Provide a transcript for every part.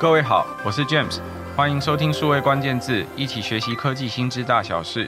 各位好，我是 James，欢迎收听数位关键字，一起学习科技新知大小事。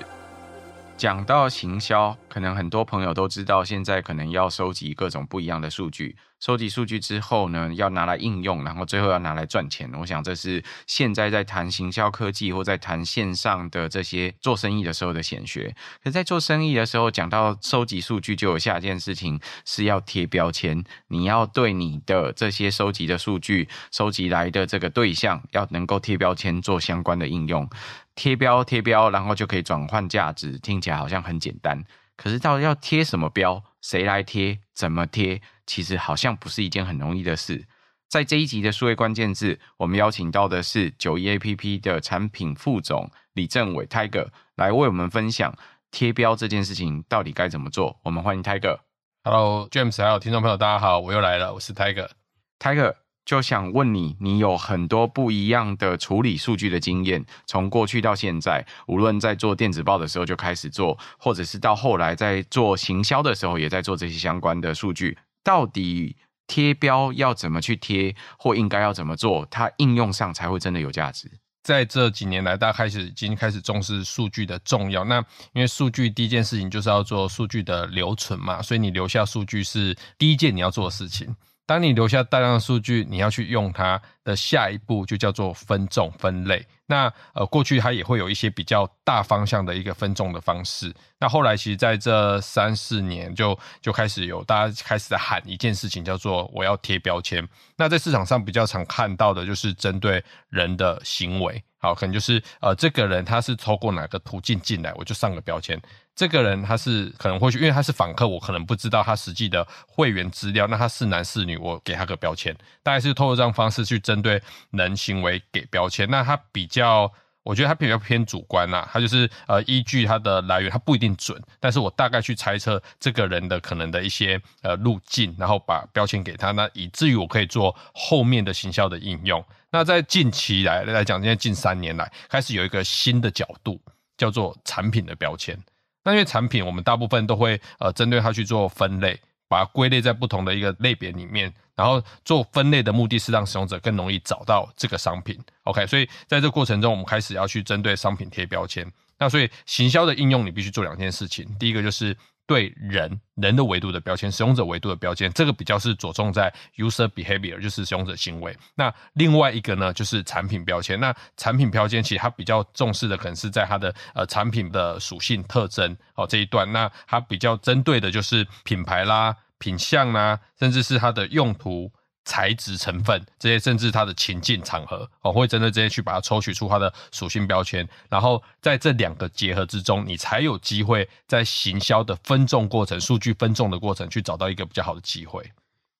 讲到行销，可能很多朋友都知道，现在可能要收集各种不一样的数据。收集数据之后呢，要拿来应用，然后最后要拿来赚钱。我想这是现在在谈行销科技或在谈线上的这些做生意的时候的显学。可在做生意的时候，讲到收集数据，就有下一件事情是要贴标签。你要对你的这些收集的数据、收集来的这个对象，要能够贴标签，做相关的应用。贴标贴标，然后就可以转换价值，听起来好像很简单。可是到底要贴什么标？谁来贴？怎么贴？其实好像不是一件很容易的事。在这一集的数位关键字，我们邀请到的是九一 APP 的产品副总李政伟 Tiger 来为我们分享贴标这件事情到底该怎么做。我们欢迎 Tiger。Hello James，还有听众朋友，大家好，我又来了，我是 Tiger。Tiger 就想问你，你有很多不一样的处理数据的经验，从过去到现在，无论在做电子报的时候就开始做，或者是到后来在做行销的时候，也在做这些相关的数据。到底贴标要怎么去贴，或应该要怎么做，它应用上才会真的有价值？在这几年来，大家开始已经开始重视数据的重要。那因为数据第一件事情就是要做数据的留存嘛，所以你留下数据是第一件你要做的事情。当你留下大量的数据，你要去用它的下一步就叫做分众分类。那呃，过去它也会有一些比较大方向的一个分众的方式。那后来其实在这三四年就就开始有大家开始在喊一件事情，叫做我要贴标签。那在市场上比较常看到的就是针对人的行为，好，可能就是呃，这个人他是透过哪个途径进来，我就上个标签。这个人他是可能会去，因为他是访客，我可能不知道他实际的会员资料。那他是男是女，我给他个标签，大概是透过这样方式去针对人行为给标签。那他比较，我觉得他比较偏主观啦，他就是呃依据他的来源，他不一定准，但是我大概去猜测这个人的可能的一些呃路径，然后把标签给他，那以至于我可以做后面的行销的应用。那在近期来来讲，现在近三年来开始有一个新的角度，叫做产品的标签。那因为产品，我们大部分都会呃针对它去做分类，把它归类在不同的一个类别里面，然后做分类的目的是让使用者更容易找到这个商品。OK，所以在这个过程中，我们开始要去针对商品贴标签。那所以行销的应用，你必须做两件事情，第一个就是。对人人的维度的标签，使用者维度的标签，这个比较是着重在 user behavior，就是使用者行为。那另外一个呢，就是产品标签。那产品标签其实它比较重视的，可能是在它的呃产品的属性特征哦这一段。那它比较针对的就是品牌啦、品相啦，甚至是它的用途。材质成分这些，甚至它的情境场合，哦，会针对这些去把它抽取出它的属性标签，然后在这两个结合之中，你才有机会在行销的分众过程、数据分众的过程，去找到一个比较好的机会。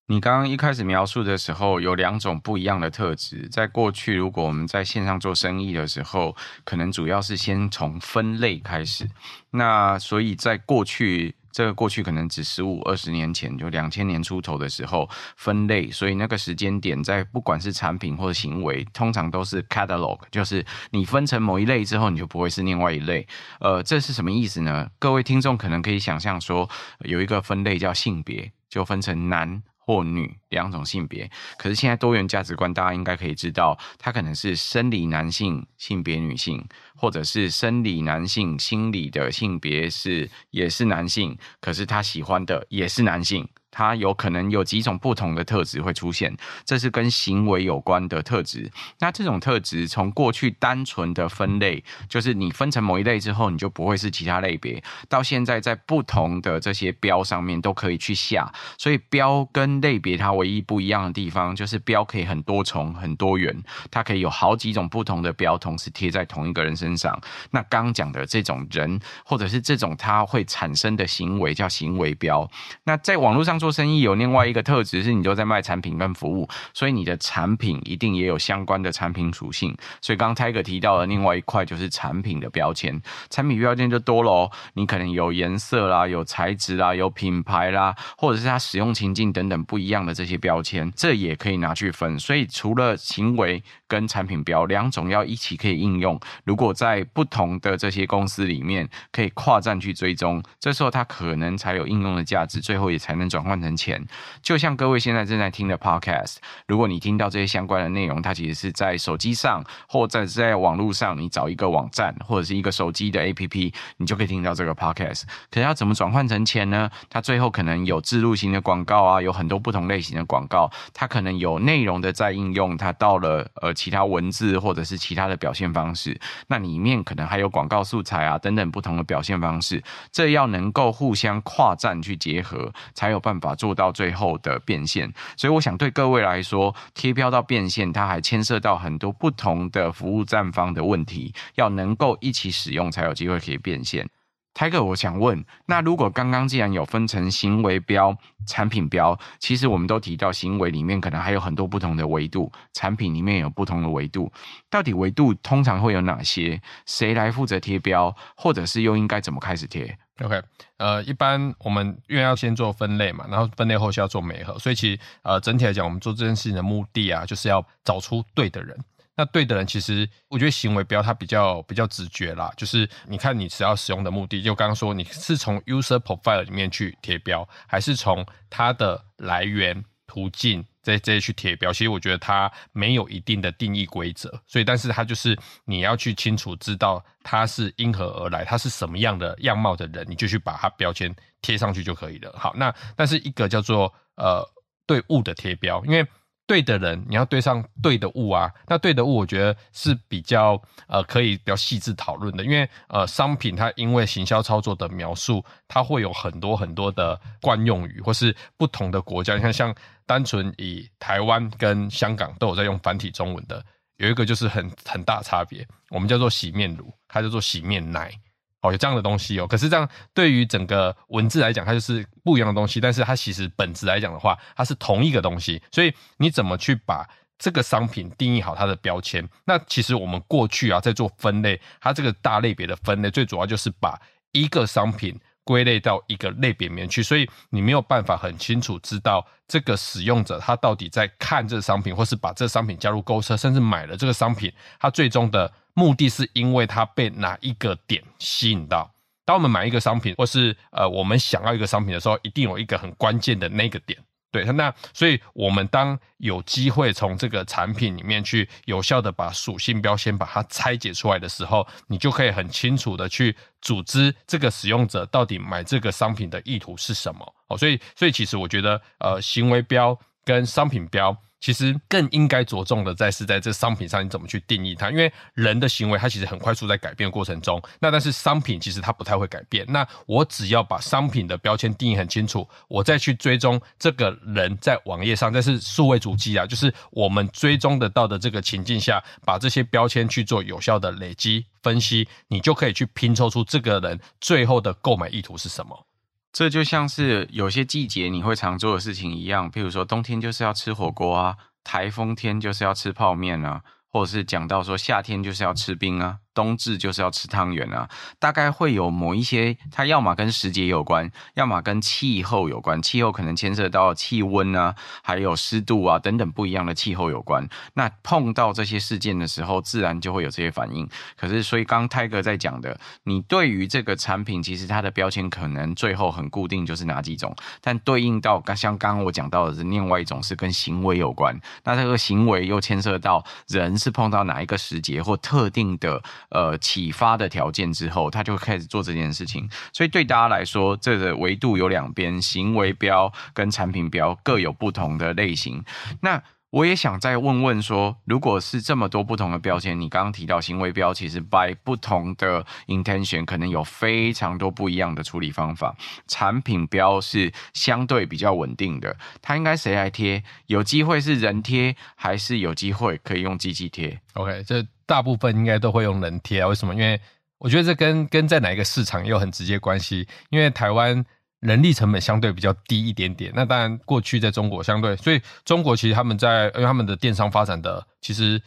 你刚刚一开始描述的时候，有两种不一样的特质。在过去，如果我们在线上做生意的时候，可能主要是先从分类开始。那所以在过去。这个过去可能只十五二十年前，就两千年出头的时候分类，所以那个时间点在不管是产品或者行为，通常都是 catalog，就是你分成某一类之后，你就不会是另外一类。呃，这是什么意思呢？各位听众可能可以想象说，有一个分类叫性别，就分成男或女两种性别。可是现在多元价值观，大家应该可以知道，他可能是生理男性，性别女性，或者是生理男性，心理的性别是也是男性，可是他喜欢的也是男性。它有可能有几种不同的特质会出现，这是跟行为有关的特质。那这种特质从过去单纯的分类，就是你分成某一类之后，你就不会是其他类别。到现在，在不同的这些标上面都可以去下，所以标跟类别它唯一不一样的地方，就是标可以很多重、很多元，它可以有好几种不同的标同时贴在同一个人身上。那刚讲的这种人，或者是这种它会产生的行为，叫行为标。那在网络上。做生意有另外一个特质是，你都在卖产品跟服务，所以你的产品一定也有相关的产品属性。所以刚刚 Tiger 提到的另外一块就是产品的标签，产品标签就多了哦。你可能有颜色啦，有材质啦，有品牌啦，或者是它使用情境等等不一样的这些标签，这也可以拿去分。所以除了行为跟产品标两种要一起可以应用，如果在不同的这些公司里面可以跨站去追踪，这时候它可能才有应用的价值，最后也才能转换。换成钱。就像各位现在正在听的 Podcast，如果你听到这些相关的内容，它其实是在手机上或者是在网络上，你找一个网站或者是一个手机的 APP，你就可以听到这个 Podcast。可是要怎么转换成钱呢？它最后可能有置入型的广告啊，有很多不同类型的广告，它可能有内容的在应用，它到了呃其他文字或者是其他的表现方式，那里面可能还有广告素材啊等等不同的表现方式，这要能够互相跨站去结合，才有办法法做到最后的变现。所以我想对各位来说，贴标到变现，它还牵涉到很多不同的服务站方的问题，要能够一起使用，才有机会可以变现。Tiger，我想问，那如果刚刚既然有分成行为标、产品标，其实我们都提到行为里面可能还有很多不同的维度，产品里面有不同的维度，到底维度通常会有哪些？谁来负责贴标，或者是又应该怎么开始贴？OK，呃，一般我们因为要先做分类嘛，然后分类后需要做媒合，所以其实呃整体来讲，我们做这件事情的目的啊，就是要找出对的人。那对的人，其实我觉得行为标它比较比较直觉啦，就是你看你只要使用的目的，就刚刚说你是从 user profile 里面去贴标，还是从它的来源途径这这些去贴标，其实我觉得它没有一定的定义规则，所以但是它就是你要去清楚知道它是因何而来，它是什么样的样貌的人，你就去把它标签贴上去就可以了。好，那但是一个叫做呃对物的贴标，因为。对的人，你要对上对的物啊。那对的物，我觉得是比较呃可以比较细致讨论的，因为呃商品它因为行销操作的描述，它会有很多很多的惯用语，或是不同的国家，你看像单纯以台湾跟香港都有在用繁体中文的，有一个就是很很大差别，我们叫做洗面乳，它叫做洗面奶。哦，有这样的东西哦，可是这样对于整个文字来讲，它就是不一样的东西。但是它其实本质来讲的话，它是同一个东西。所以你怎么去把这个商品定义好它的标签？那其实我们过去啊，在做分类，它这个大类别的分类，最主要就是把一个商品归类到一个类别里面去。所以你没有办法很清楚知道这个使用者他到底在看这个商品，或是把这个商品加入购物车，甚至买了这个商品，他最终的。目的是因为它被哪一个点吸引到？当我们买一个商品，或是呃我们想要一个商品的时候，一定有一个很关键的那个点。对，那所以我们当有机会从这个产品里面去有效的把属性标签把它拆解出来的时候，你就可以很清楚的去组织这个使用者到底买这个商品的意图是什么。哦，所以所以其实我觉得呃行为标跟商品标。其实更应该着重的在是在这商品上，你怎么去定义它？因为人的行为它其实很快速在改变过程中，那但是商品其实它不太会改变。那我只要把商品的标签定义很清楚，我再去追踪这个人在网页上，但是数位足迹啊，就是我们追踪得到的这个情境下，把这些标签去做有效的累积分析，你就可以去拼凑出这个人最后的购买意图是什么。这就像是有些季节你会常做的事情一样，譬如说冬天就是要吃火锅啊，台风天就是要吃泡面啊，或者是讲到说夏天就是要吃冰啊。冬至就是要吃汤圆啊，大概会有某一些，它要么跟时节有关，要么跟气候有关。气候可能牵涉到气温啊，还有湿度啊等等不一样的气候有关。那碰到这些事件的时候，自然就会有这些反应。可是，所以刚泰哥在讲的，你对于这个产品，其实它的标签可能最后很固定，就是哪几种。但对应到刚像刚刚我讲到的是另外一种，是跟行为有关。那这个行为又牵涉到人是碰到哪一个时节或特定的。呃，启发的条件之后，他就开始做这件事情。所以对大家来说，这个维度有两边，行为标跟产品标各有不同的类型。那我也想再问问说，如果是这么多不同的标签，你刚刚提到行为标，其实 by 不同的 intention 可能有非常多不一样的处理方法。产品标是相对比较稳定的，它应该谁来贴？有机会是人贴，还是有机会可以用机器贴？OK，这大部分应该都会用人贴啊。为什么？因为我觉得这跟跟在哪一个市场也有很直接关系。因为台湾。人力成本相对比较低一点点，那当然过去在中国相对，所以中国其实他们在因为他们的电商发展的其实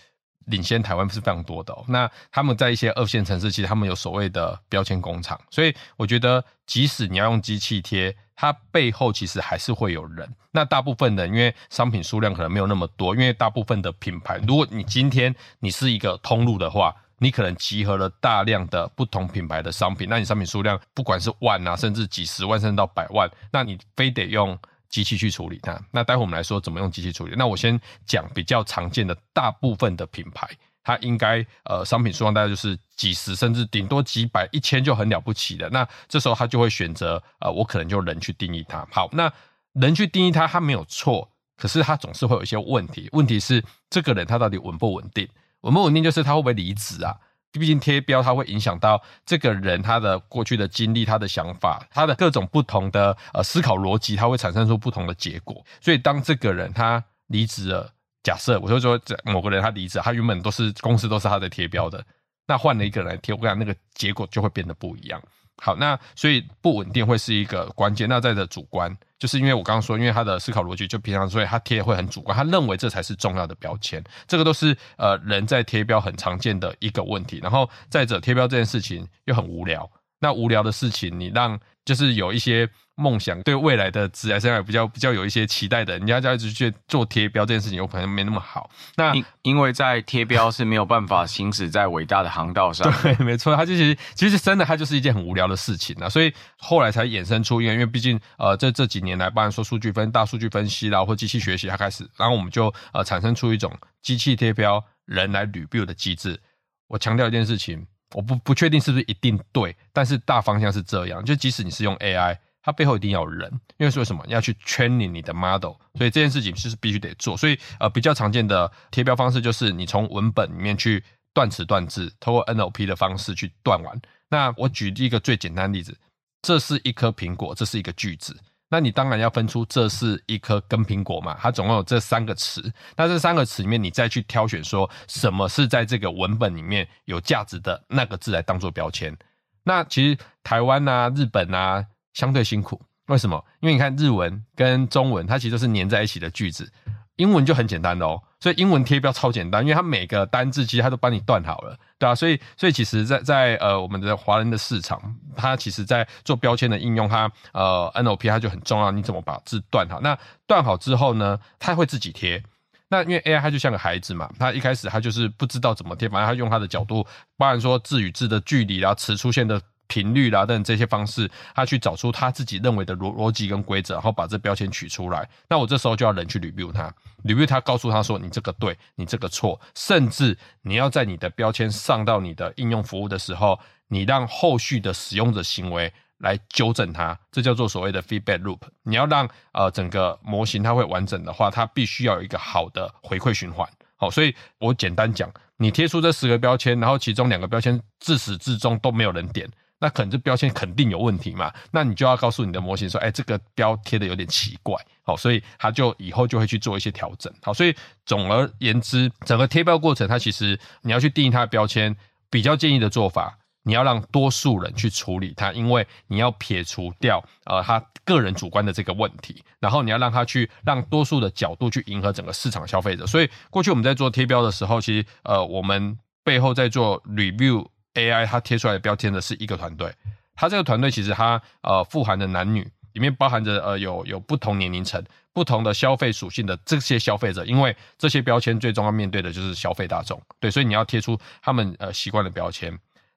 领先台湾是非常多的哦。那他们在一些二线城市，其实他们有所谓的标签工厂，所以我觉得即使你要用机器贴，它背后其实还是会有人。那大部分的因为商品数量可能没有那么多，因为大部分的品牌，如果你今天你是一个通路的话。你可能集合了大量的不同品牌的商品，那你商品数量不管是万啊，甚至几十万，甚至到百万，那你非得用机器去处理它。那待会我们来说怎么用机器处理。那我先讲比较常见的大部分的品牌，它应该呃商品数量大概就是几十，甚至顶多几百、一千就很了不起的。那这时候他就会选择呃，我可能就人去定义它。好，那人去定义它，它没有错，可是它总是会有一些问题。问题是这个人他到底稳不稳定？稳不稳定就是他会不会离职啊？毕竟贴标它会影响到这个人他的过去的经历、他的想法、他的各种不同的呃思考逻辑，他会产生出不同的结果。所以当这个人他离职了，假设我就说这某个人他离职，他原本都是公司都是他的贴标的，那换了一个人来贴，我讲那个结果就会变得不一样。好，那所以不稳定会是一个关键。那在的主观，就是因为我刚刚说，因为他的思考逻辑就平常，所以他贴会很主观，他认为这才是重要的标签。这个都是呃人在贴标很常见的一个问题。然后再者贴标这件事情又很无聊，那无聊的事情你让就是有一些。梦想对未来的职业生涯比较比较有一些期待的，人家就一直去做贴标这件事情，有可能没那么好。那因因为在贴标是没有办法行驶在伟大的航道上。对，没错，它就其实其实真的它就是一件很无聊的事情啊。所以后来才衍生出，因为因为毕竟呃这这几年来，不然说数据分大数据分析啦，或机器学习，它开始，然后我们就呃产生出一种机器贴标人来 review 的机制。我强调一件事情，我不不确定是不是一定对，但是大方向是这样，就即使你是用 AI。它背后一定要有人，因为是为什么？要去 training 你的 model，所以这件事情就是必须得做。所以呃，比较常见的贴标方式就是你从文本里面去断词断字，透过 NLP 的方式去断完。那我举一个最简单的例子，这是一颗苹果，这是一个句子。那你当然要分出这是一颗跟苹果嘛，它总共有这三个词。那这三个词里面，你再去挑选说什么是在这个文本里面有价值的那个字来当做标签。那其实台湾啊、日本啊。相对辛苦，为什么？因为你看日文跟中文，它其实都是粘在一起的句子，英文就很简单哦。所以英文贴标超简单，因为它每个单字其实它都帮你断好了，对啊，所以所以其实在，在呃我们的华人的市场，它其实在做标签的应用，它呃 NLP 它就很重要。你怎么把字断好？那断好之后呢，它会自己贴。那因为 AI 它就像个孩子嘛，它一开始它就是不知道怎么贴，反正它用它的角度，包含说字与字的距离，然后词出现的。频率啦等这些方式，他去找出他自己认为的逻逻辑跟规则，然后把这标签取出来。那我这时候就要人去 review 它，review 它，告诉他说你这个对，你这个错，甚至你要在你的标签上到你的应用服务的时候，你让后续的使用者行为来纠正它，这叫做所谓的 feedback loop。你要让呃整个模型它会完整的话，它必须要有一个好的回馈循环。好，所以我简单讲，你贴出这十个标签，然后其中两个标签自始至终都没有人点。那可能这标签肯定有问题嘛？那你就要告诉你的模型说，哎，这个标贴的有点奇怪，好，所以它就以后就会去做一些调整，好，所以总而言之，整个贴标过程，它其实你要去定义它的标签，比较建议的做法，你要让多数人去处理它，因为你要撇除掉呃他个人主观的这个问题，然后你要让他去让多数的角度去迎合整个市场消费者。所以过去我们在做贴标的时候，其实呃我们背后在做 review。AI 它贴出来的标签的是一个团队，它这个团队其实它呃富含的男女，里面包含着呃有有不同年龄层、不同的消费属性的这些消费者，因为这些标签最终要面对的就是消费大众，对，所以你要贴出他们呃习惯的标签。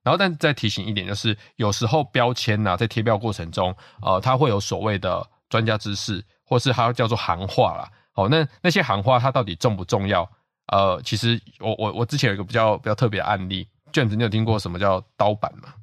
然后，但再提醒一点，就是有时候标签呐、啊，在贴标过程中，呃，它会有所谓的专家知识，或是它叫做行话啦。好，那那些行话它到底重不重要？呃，其实我我我之前有一个比较比较特别的案例。卷子，你有听过什么叫刀板吗？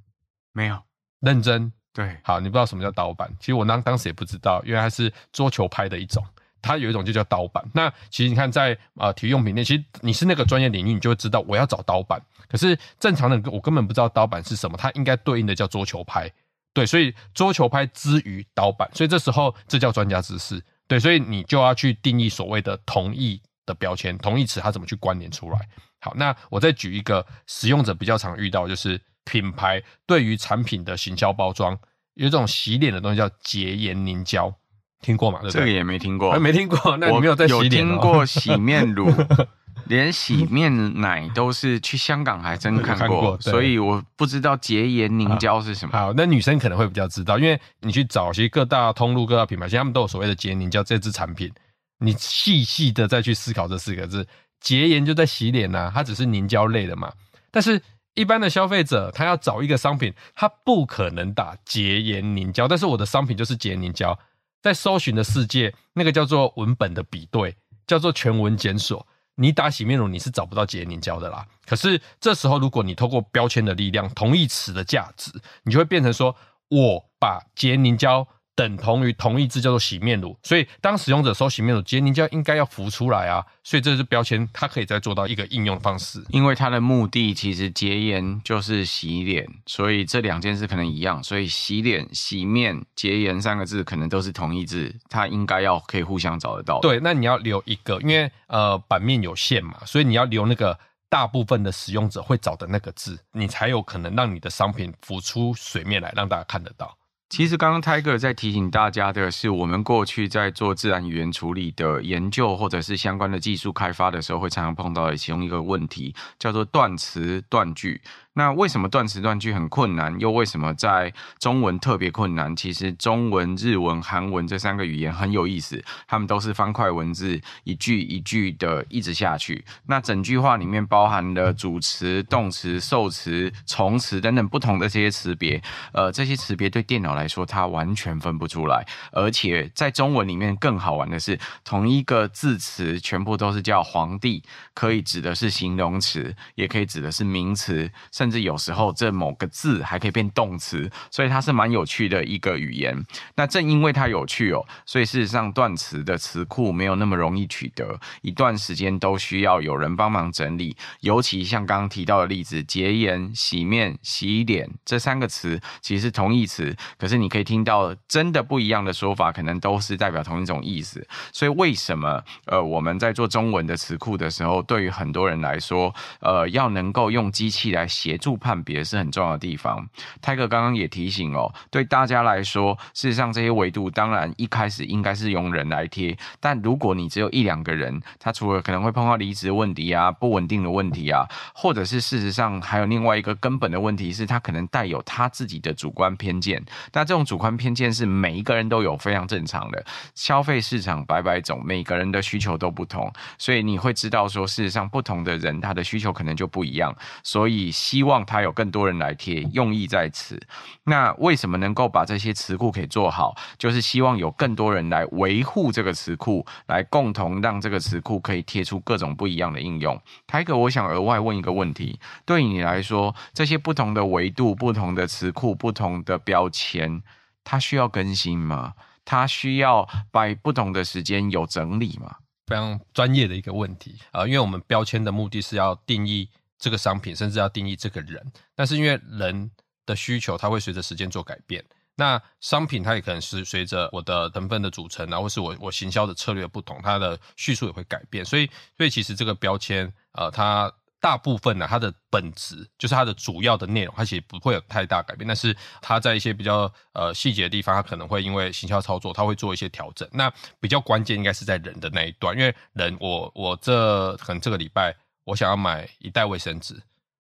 没有，认真。对，好，你不知道什么叫刀板。其实我当当时也不知道，因为它是桌球拍的一种，它有一种就叫刀板。那其实你看在，在呃体育用品店，其实你是那个专业领域，你就会知道我要找刀板。可是正常的我根本不知道刀板是什么，它应该对应的叫桌球拍。对，所以桌球拍之于刀板，所以这时候这叫专家知识。对，所以你就要去定义所谓的同义的标签，同义词它怎么去关联出来。好，那我再举一个使用者比较常遇到，就是品牌对于产品的行销包装，有一种洗脸的东西叫洁颜凝胶，听过吗？对对，这个也没听过，欸、没听过。那你没有在洗脸？有听过洗面乳，连洗面奶都是去香港还真看过，看过，所以我不知道洁颜凝胶是什么好。好，那女生可能会比较知道，因为你去找其实各大通路、各大品牌，其实他们都有所谓的洁颜凝胶这支产品。你细细的再去思考这四个字。洁颜就在洗脸呐、啊，它只是凝胶类的嘛。但是一般的消费者，他要找一个商品，他不可能打洁颜凝胶。但是我的商品就是洁颜凝胶，在搜寻的世界，那个叫做文本的比对，叫做全文检索。你打洗面乳，你是找不到洁颜凝胶的啦。可是这时候，如果你透过标签的力量，同义词的价值，你就会变成说，我把洁颜凝胶。等同于同义字叫做洗面乳，所以当使用者搜洗面乳，洁凝胶应该要浮出来啊，所以这是标签，它可以再做到一个应用方式。因为它的目的其实洁颜就是洗脸，所以这两件事可能一样，所以洗脸、洗面、洁颜三个字可能都是同义字，它应该要可以互相找得到。对，那你要留一个，因为呃版面有限嘛，所以你要留那个大部分的使用者会找的那个字，你才有可能让你的商品浮出水面来，让大家看得到。其实刚刚 Tiger 在提醒大家的是，我们过去在做自然语言处理的研究，或者是相关的技术开发的时候，会常常碰到的其中一个问题，叫做断词断句。那为什么断词断句很困难？又为什么在中文特别困难？其实中文、日文、韩文这三个语言很有意思，他们都是方块文字，一句一句的一直下去。那整句话里面包含了主词、动词、受词、从词等等不同的这些词别。呃，这些词别对电脑来说，它完全分不出来。而且在中文里面更好玩的是，同一个字词全部都是叫皇帝，可以指的是形容词，也可以指的是名词，甚至有时候这某个字还可以变动词，所以它是蛮有趣的一个语言。那正因为它有趣哦，所以事实上断词的词库没有那么容易取得，一段时间都需要有人帮忙整理。尤其像刚刚提到的例子，洁颜、洗面、洗脸这三个词其实是同义词，可是你可以听到真的不一样的说法，可能都是代表同一种意思。所以为什么呃我们在做中文的词库的时候，对于很多人来说，呃要能够用机器来。协助判别是很重要的地方。泰哥刚刚也提醒哦，对大家来说，事实上这些维度当然一开始应该是用人来贴，但如果你只有一两个人，他除了可能会碰到离职问题啊、不稳定的问题啊，或者是事实上还有另外一个根本的问题是，他可能带有他自己的主观偏见。那这种主观偏见是每一个人都有，非常正常的。消费市场百百种，每个人的需求都不同，所以你会知道说，事实上不同的人他的需求可能就不一样，所以希望他有更多人来贴，用意在此。那为什么能够把这些词库给做好？就是希望有更多人来维护这个词库，来共同让这个词库可以贴出各种不一样的应用。台哥，我想额外问一个问题：对你来说，这些不同的维度、不同的词库、不同的标签，它需要更新吗？它需要在不同的时间有整理吗？非常专业的一个问题啊，因为我们标签的目的是要定义。这个商品甚至要定义这个人，但是因为人的需求，它会随着时间做改变。那商品它也可能是随着我的成分的组成，然后是我我行销的策略不同，它的叙述也会改变。所以，所以其实这个标签，呃，它大部分呢，它的本质就是它的主要的内容，它其实不会有太大改变。但是它在一些比较呃细节的地方，它可能会因为行销操作，它会做一些调整。那比较关键应该是在人的那一段，因为人我我这可能这个礼拜。我想要买一袋卫生纸，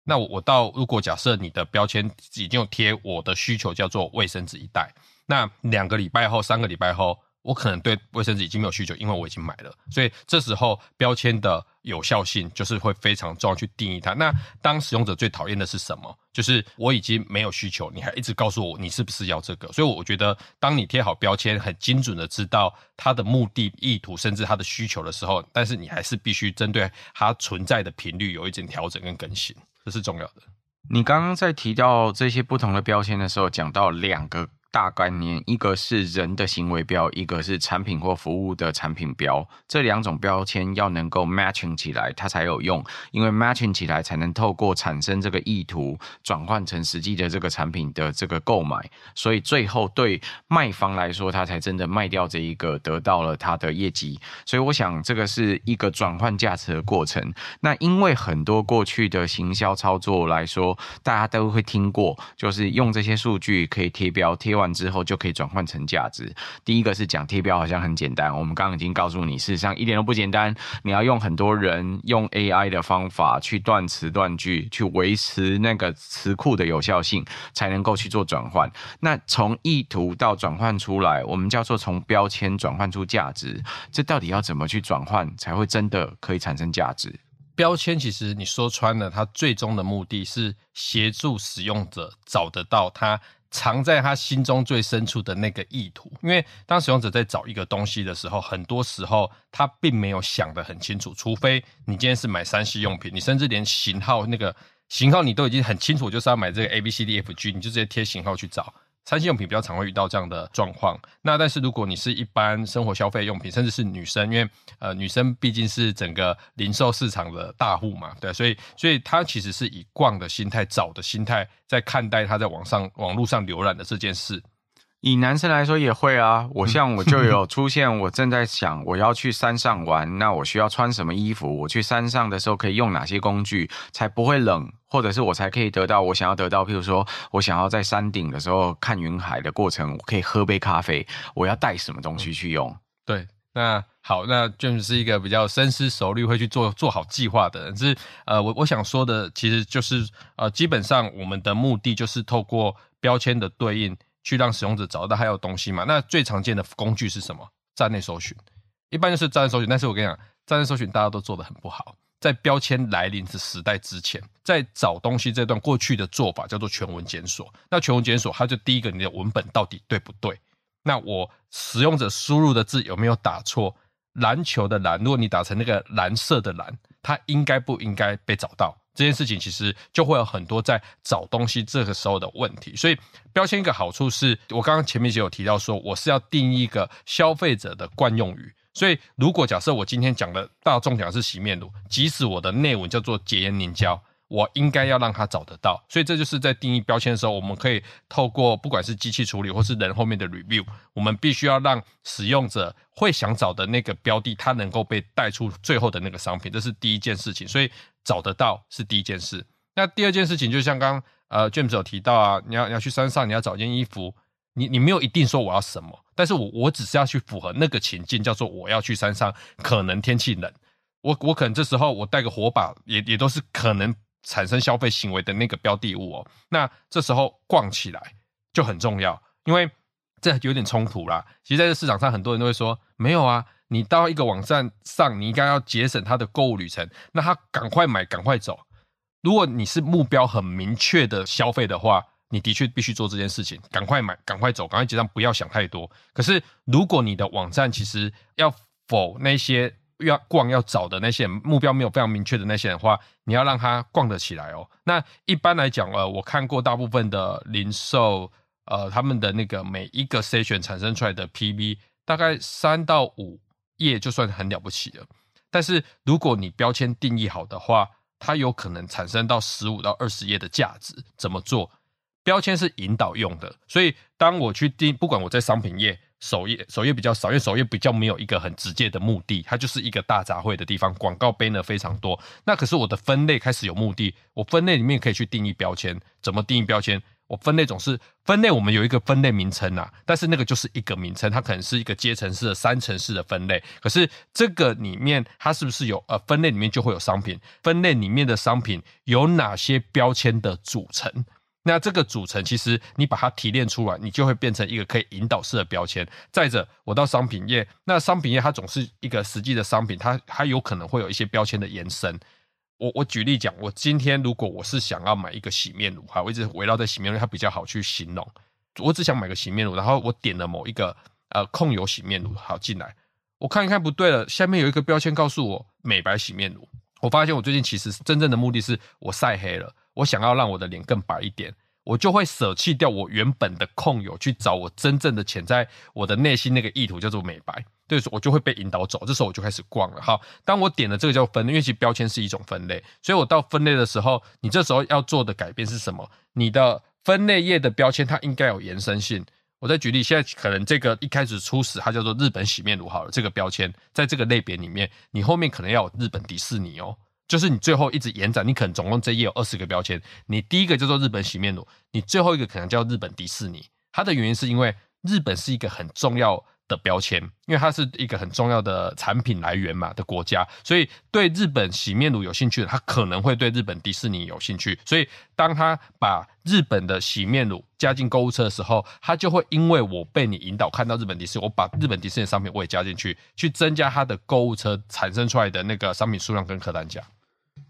那我我到如果假设你的标签已经有贴我的需求叫做卫生纸一袋，那两个礼拜后、三个礼拜后，我可能对卫生纸已经没有需求，因为我已经买了。所以这时候标签的有效性就是会非常重要去定义它。那当使用者最讨厌的是什么？就是我已经没有需求，你还一直告诉我你是不是要这个？所以我觉得，当你贴好标签，很精准的知道它的目的、意图，甚至它的需求的时候，但是你还是必须针对它存在的频率有一点调整跟更新，这是重要的。你刚刚在提到这些不同的标签的时候，讲到两个。大概念，一个是人的行为标，一个是产品或服务的产品标。这两种标签要能够 matching 起来，它才有用。因为 matching 起来，才能透过产生这个意图，转换成实际的这个产品的这个购买。所以最后对卖方来说，他才真的卖掉这一个，得到了他的业绩。所以我想，这个是一个转换价值的过程。那因为很多过去的行销操作来说，大家都会听过，就是用这些数据可以贴标贴。完之后就可以转换成价值。第一个是讲贴标好像很简单，我们刚刚已经告诉你，事实上一点都不简单。你要用很多人用 AI 的方法去断词断句，去维持那个词库的有效性，才能够去做转换。那从意图到转换出来，我们叫做从标签转换出价值。这到底要怎么去转换，才会真的可以产生价值？标签其实你说穿了，它最终的目的是协助使用者找得到它藏在他心中最深处的那个意图。因为当使用者在找一个东西的时候，很多时候他并没有想得很清楚，除非你今天是买 3C 用品，你甚至连型号那个型号你都已经很清楚，就是要买这个 A B C D F G，你就直接贴型号去找。三星用品比较常会遇到这样的状况。那但是如果你是一般生活消费用品，甚至是女生，因为呃女生毕竟是整个零售市场的大户嘛，对，所以所以她其实是以逛的心态、找的心态在看待她在网上网络上浏览的这件事。以男生来说也会啊，我像我就有 出现，我正在想我要去山上玩，那我需要穿什么衣服？我去山上的时候可以用哪些工具才不会冷，或者是我才可以得到我想要得到？譬如说我想要在山顶的时候看云海的过程，我可以喝杯咖啡，我要带什么东西去用？对，那好，那 James 是一个比较深思熟虑，会去做做好计划的人。是呃，我我想说的其实就是呃，基本上我们的目的就是透过标签的对应。去让使用者找到他有东西嘛？那最常见的工具是什么？站内搜寻，一般就是站内搜寻。但是我跟你讲，站内搜寻大家都做得很不好。在标签来临的时代之前，在找东西这段过去的做法叫做全文检索。那全文检索，它就第一个，你的文本到底对不对？那我使用者输入的字有没有打错？篮球的篮，如果你打成那个蓝色的蓝，它应该不应该被找到？这件事情其实就会有很多在找东西这个时候的问题，所以标签一个好处是我刚刚前面就有提到说，我是要定义一个消费者的惯用语。所以如果假设我今天讲的大众讲是洗面乳，即使我的内文叫做洁颜凝胶。我应该要让他找得到，所以这就是在定义标签的时候，我们可以透过不管是机器处理或是人后面的 review，我们必须要让使用者会想找的那个标的，它能够被带出最后的那个商品，这是第一件事情。所以找得到是第一件事。那第二件事情，就像刚呃 James 有提到啊，你要你要去山上，你要找件衣服，你你没有一定说我要什么，但是我我只是要去符合那个情境，叫做我要去山上，可能天气冷，我我可能这时候我带个火把，也也都是可能。产生消费行为的那个标的物哦，那这时候逛起来就很重要，因为这有点冲突啦。其实在这市场上，很多人都会说，没有啊，你到一个网站上，你应该要节省他的购物旅程，那他赶快买，赶快走。如果你是目标很明确的消费的话，你的确必须做这件事情，赶快买，赶快走，赶快结账，不要想太多。可是如果你的网站其实要否那些。要逛要找的那些，目标没有非常明确的那些人的话，你要让他逛得起来哦。那一般来讲，呃，我看过大部分的零售，呃，他们的那个每一个筛选产生出来的 PV，大概三到五页就算很了不起了。但是如果你标签定义好的话，它有可能产生到十五到二十页的价值。怎么做？标签是引导用的，所以当我去定，不管我在商品页。首页首页比较少，因为首页比较没有一个很直接的目的，它就是一个大杂烩的地方，广告 banner 非常多。那可是我的分类开始有目的，我分类里面可以去定义标签，怎么定义标签？我分类总是分类，我们有一个分类名称啊，但是那个就是一个名称，它可能是一个阶层式的、三层式的分类。可是这个里面它是不是有呃分类里面就会有商品？分类里面的商品有哪些标签的组成？那这个组成，其实你把它提炼出来，你就会变成一个可以引导式的标签。再者，我到商品页，那商品页它总是一个实际的商品，它它有可能会有一些标签的延伸。我我举例讲，我今天如果我是想要买一个洗面乳，哈，我一直围绕在洗面乳，它比较好去形容。我只想买个洗面乳，然后我点了某一个呃控油洗面乳，好进来，我看一看不对了，下面有一个标签告诉我美白洗面乳。我发现我最近其实真正的目的是我晒黑了。我想要让我的脸更白一点，我就会舍弃掉我原本的控油，去找我真正的潜在我的内心那个意图，叫做美白。对，我就会被引导走。这时候我就开始逛了。好，当我点了这个叫分类，因为其实标签是一种分类，所以我到分类的时候，你这时候要做的改变是什么？你的分类页的标签它应该有延伸性。我再举例，现在可能这个一开始初始它叫做日本洗面乳，好了，这个标签在这个类别里面，你后面可能要有日本迪士尼哦。就是你最后一直延展，你可能总共这页有二十个标签。你第一个叫做日本洗面乳，你最后一个可能叫日本迪士尼。它的原因是因为日本是一个很重要的标签，因为它是一个很重要的产品来源嘛的国家，所以对日本洗面乳有兴趣的，他可能会对日本迪士尼有兴趣。所以当他把日本的洗面乳加进购物车的时候，他就会因为我被你引导看到日本迪士尼，我把日本迪士尼的商品我也加进去，去增加他的购物车产生出来的那个商品数量跟客单价。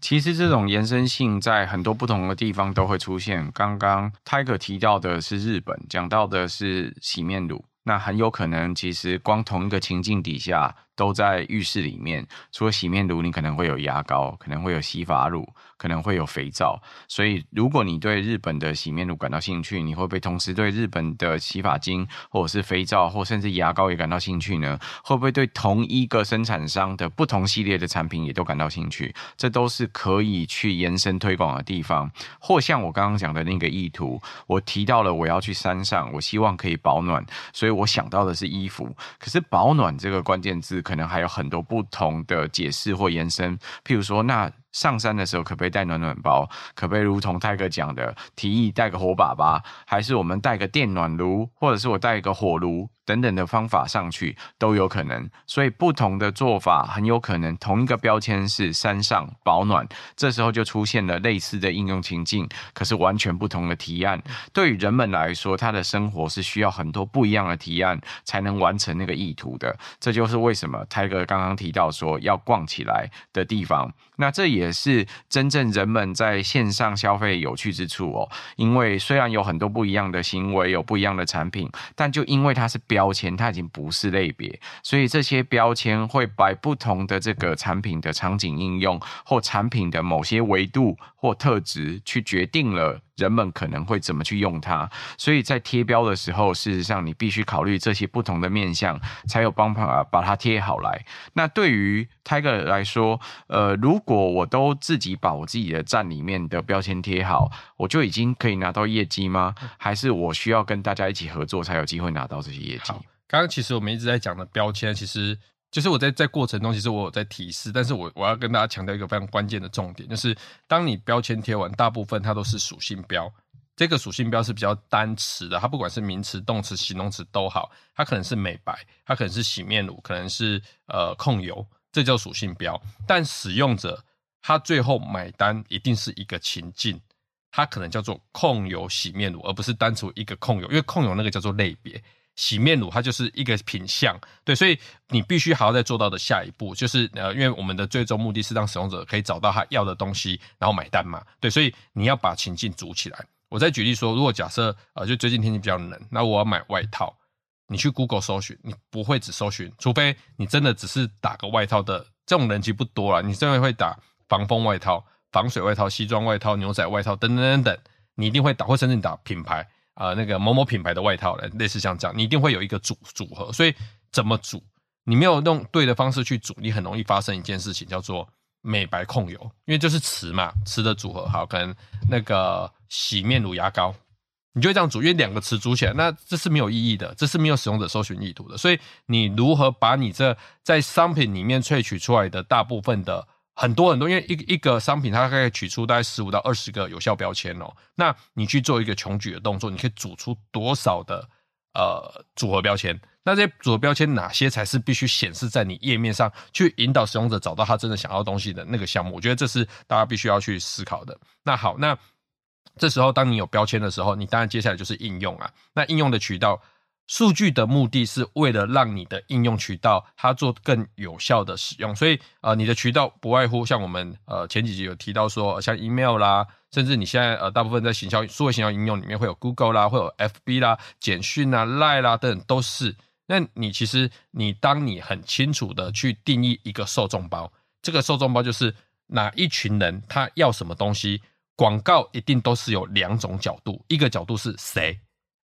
其实这种延伸性在很多不同的地方都会出现。刚刚 Tiger 提到的是日本，讲到的是洗面乳，那很有可能其实光同一个情境底下。都在浴室里面，除了洗面乳，你可能会有牙膏，可能会有洗发乳，可能会有肥皂。所以，如果你对日本的洗面乳感到兴趣，你会不会同时对日本的洗发精，或者是肥皂，或甚至牙膏也感到兴趣呢？会不会对同一个生产商的不同系列的产品也都感到兴趣？这都是可以去延伸推广的地方。或像我刚刚讲的那个意图，我提到了我要去山上，我希望可以保暖，所以我想到的是衣服。可是保暖这个关键字。可能还有很多不同的解释或延伸，譬如说，那上山的时候可不可以带暖暖包？可不可以如同泰哥讲的，提议带个火把吧？还是我们带个电暖炉，或者是我带一个火炉？等等的方法上去都有可能，所以不同的做法很有可能同一个标签是山上保暖，这时候就出现了类似的应用情境，可是完全不同的提案。对于人们来说，他的生活是需要很多不一样的提案才能完成那个意图的。这就是为什么泰哥刚刚提到说要逛起来的地方。那这也也是真正人们在线上消费有趣之处哦，因为虽然有很多不一样的行为，有不一样的产品，但就因为它是。标签它已经不是类别，所以这些标签会把不同的这个产品的场景应用或产品的某些维度或特质去决定了。人们可能会怎么去用它，所以在贴标的时候，事实上你必须考虑这些不同的面向，才有办法把它贴好来。那对于 Tiger 来说，呃，如果我都自己把我自己的站里面的标签贴好，我就已经可以拿到业绩吗？还是我需要跟大家一起合作才有机会拿到这些业绩？刚刚其实我们一直在讲的标签，其实。就是我在在过程中，其实我有在提示，但是我我要跟大家强调一个非常关键的重点，就是当你标签贴完，大部分它都是属性标，这个属性标是比较单词的，它不管是名词、动词、形容词都好，它可能是美白，它可能是洗面乳，可能是呃控油，这叫属性标。但使用者他最后买单一定是一个情境，它可能叫做控油洗面乳，而不是单纯一个控油，因为控油那个叫做类别。洗面乳它就是一个品相，对，所以你必须还要再做到的下一步就是呃，因为我们的最终目的是让使用者可以找到他要的东西，然后买单嘛，对，所以你要把情境组起来。我再举例说，如果假设呃，就最近天气比较冷，那我要买外套，你去 Google 搜寻，你不会只搜寻，除非你真的只是打个外套的这种人其实不多了，你真的会打防风外套、防水外套、西装外套、牛仔外套等等等等，你一定会打，或甚至你打品牌。呃，那个某某品牌的外套嘞，类似像这样，你一定会有一个组组合。所以怎么组？你没有用对的方式去组，你很容易发生一件事情，叫做美白控油，因为就是词嘛，词的组合。好，跟那个洗面乳、牙膏，你就会这样组，因为两个词组起来，那这是没有意义的，这是没有使用者搜寻意图的。所以你如何把你这在商品里面萃取出来的大部分的。很多很多，因为一一个商品它大概取出大概十五到二十个有效标签哦。那你去做一个穷举的动作，你可以组出多少的呃组合标签？那这些组合标签哪些才是必须显示在你页面上，去引导使用者找到他真的想要东西的那个项目？我觉得这是大家必须要去思考的。那好，那这时候当你有标签的时候，你当然接下来就是应用啊。那应用的渠道。数据的目的是为了让你的应用渠道它做更有效的使用，所以呃，你的渠道不外乎像我们呃前几集有提到说，像 email 啦，甚至你现在呃大部分在行销数位行销应用里面会有 Google 啦，会有 FB 啦、简讯啊、Line 啦等等都是。那你其实你当你很清楚的去定义一个受众包，这个受众包就是哪一群人他要什么东西，广告一定都是有两种角度，一个角度是谁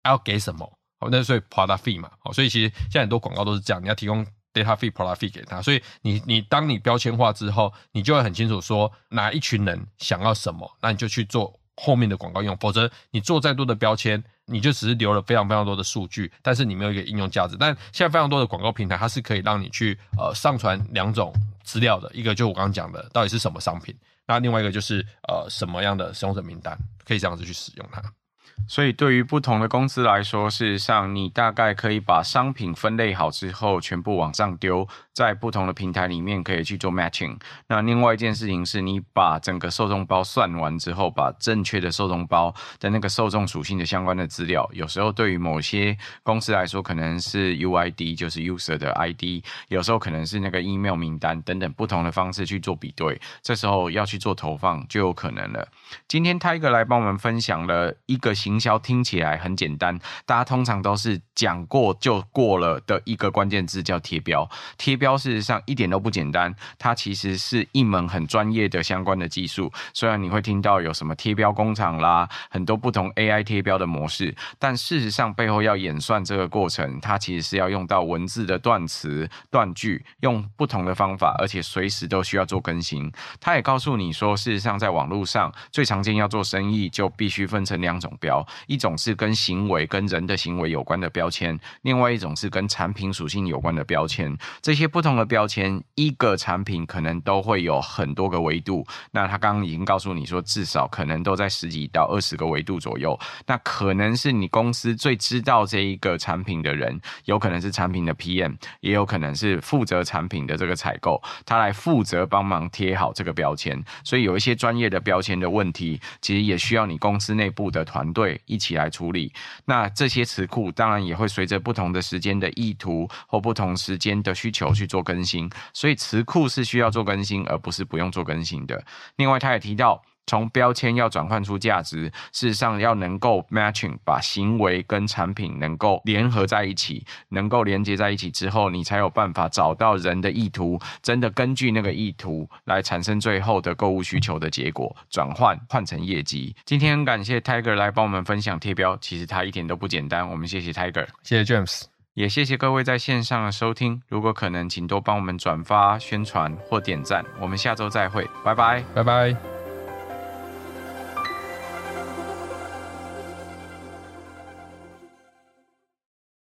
要给什么。那所以 product fee 嘛，好，所以其实现在很多广告都是这样，你要提供 data fee、product fee 给他，所以你你当你标签化之后，你就会很清楚说哪一群人想要什么，那你就去做后面的广告用，否则你做再多的标签，你就只是留了非常非常多的数据，但是你没有一个应用价值。但现在非常多的广告平台，它是可以让你去呃上传两种资料的，一个就我刚刚讲的到底是什么商品，那另外一个就是呃什么样的使用者名单，可以这样子去使用它。所以，对于不同的公司来说，事实上，你大概可以把商品分类好之后，全部往上丢，在不同的平台里面可以去做 matching。那另外一件事情是，你把整个受众包算完之后，把正确的受众包的那个受众属性的相关的资料，有时候对于某些公司来说，可能是 UID，就是 user 的 ID，有时候可能是那个 email 名单等等不同的方式去做比对。这时候要去做投放就有可能了。今天 Tiger 来帮我们分享了一个行销听起来很简单，大家通常都是讲过就过了的一个关键字叫贴标。贴标事实上一点都不简单，它其实是一门很专业的相关的技术。虽然你会听到有什么贴标工厂啦，很多不同 AI 贴标的模式，但事实上背后要演算这个过程，它其实是要用到文字的断词断句，用不同的方法，而且随时都需要做更新。它也告诉你说，事实上在网络上最常见要做生意，就必须分成两种标。一种是跟行为、跟人的行为有关的标签，另外一种是跟产品属性有关的标签。这些不同的标签，一个产品可能都会有很多个维度。那他刚刚已经告诉你说，至少可能都在十几到二十个维度左右。那可能是你公司最知道这一个产品的人，有可能是产品的 PM，也有可能是负责产品的这个采购，他来负责帮忙贴好这个标签。所以有一些专业的标签的问题，其实也需要你公司内部的团队会。一起来处理。那这些词库当然也会随着不同的时间的意图或不同时间的需求去做更新，所以词库是需要做更新，而不是不用做更新的。另外，他也提到。从标签要转换出价值，事实上要能够 matching，把行为跟产品能够联合在一起，能够连接在一起之后，你才有办法找到人的意图，真的根据那个意图来产生最后的购物需求的结果，转换换成业绩。今天很感谢 Tiger 来帮我们分享贴标，其实他一点都不简单。我们谢谢 Tiger，谢谢 James，也谢谢各位在线上的收听。如果可能，请多帮我们转发、宣传或点赞。我们下周再会，拜拜，拜拜。